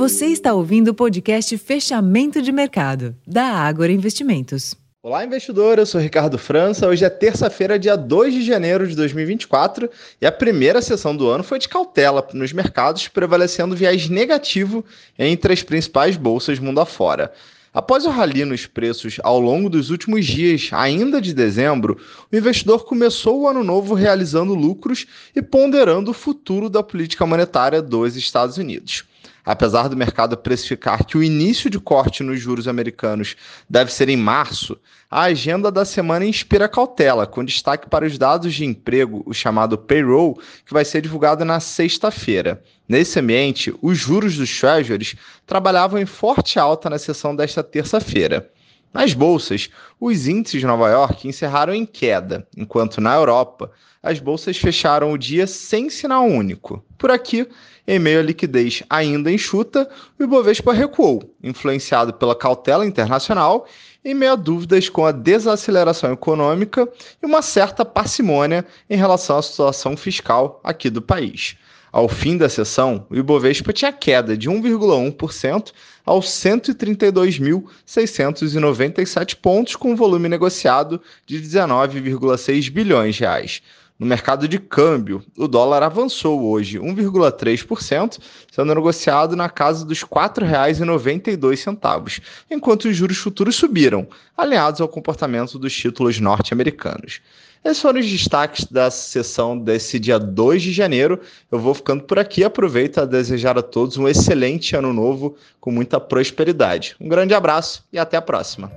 Você está ouvindo o podcast Fechamento de Mercado, da Ágora Investimentos. Olá, investidor. Eu sou Ricardo França. Hoje é terça-feira, dia 2 de janeiro de 2024, e a primeira sessão do ano foi de cautela nos mercados, prevalecendo viés negativo entre as principais bolsas mundo afora. Após o rally nos preços ao longo dos últimos dias, ainda de dezembro, o investidor começou o ano novo realizando lucros e ponderando o futuro da política monetária dos Estados Unidos. Apesar do mercado precificar que o início de corte nos juros americanos deve ser em março, a agenda da semana inspira cautela, com destaque para os dados de emprego, o chamado payroll, que vai ser divulgado na sexta-feira. Nesse ambiente, os juros dos treasuries trabalhavam em forte alta na sessão desta terça-feira. Nas bolsas, os índices de Nova York encerraram em queda, enquanto na Europa, as bolsas fecharam o dia sem sinal único. Por aqui, em meio à liquidez ainda enxuta, o Ibovespa recuou, influenciado pela cautela internacional, em meio a dúvidas com a desaceleração econômica e uma certa parcimônia em relação à situação fiscal aqui do país. Ao fim da sessão, o Ibovespa tinha queda de 1,1% aos 132.697 pontos, com volume negociado de 19,6 bilhões de reais. No mercado de câmbio, o dólar avançou hoje 1,3%, sendo negociado na casa dos R$ 4,92, enquanto os juros futuros subiram, alinhados ao comportamento dos títulos norte-americanos. Esses foram os destaques da sessão desse dia 2 de janeiro. Eu vou ficando por aqui. Aproveito a desejar a todos um excelente ano novo com muita prosperidade. Um grande abraço e até a próxima.